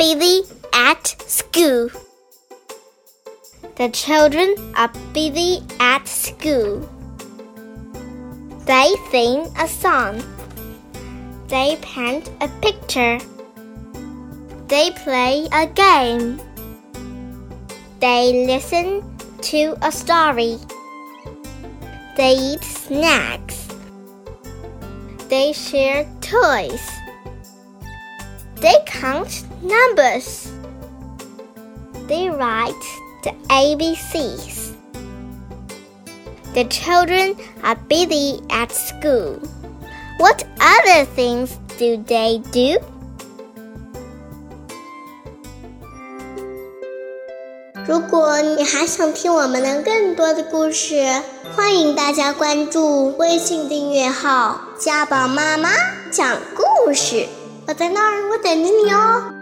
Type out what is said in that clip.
busy at school. The children are busy at school. They sing a song. They paint a picture. They play a game. They listen to a story. They eat snacks. They share toys. They count numbers. They write the ABCs. The children are busy at school. What other things do they do? 我在那儿我等着你哦。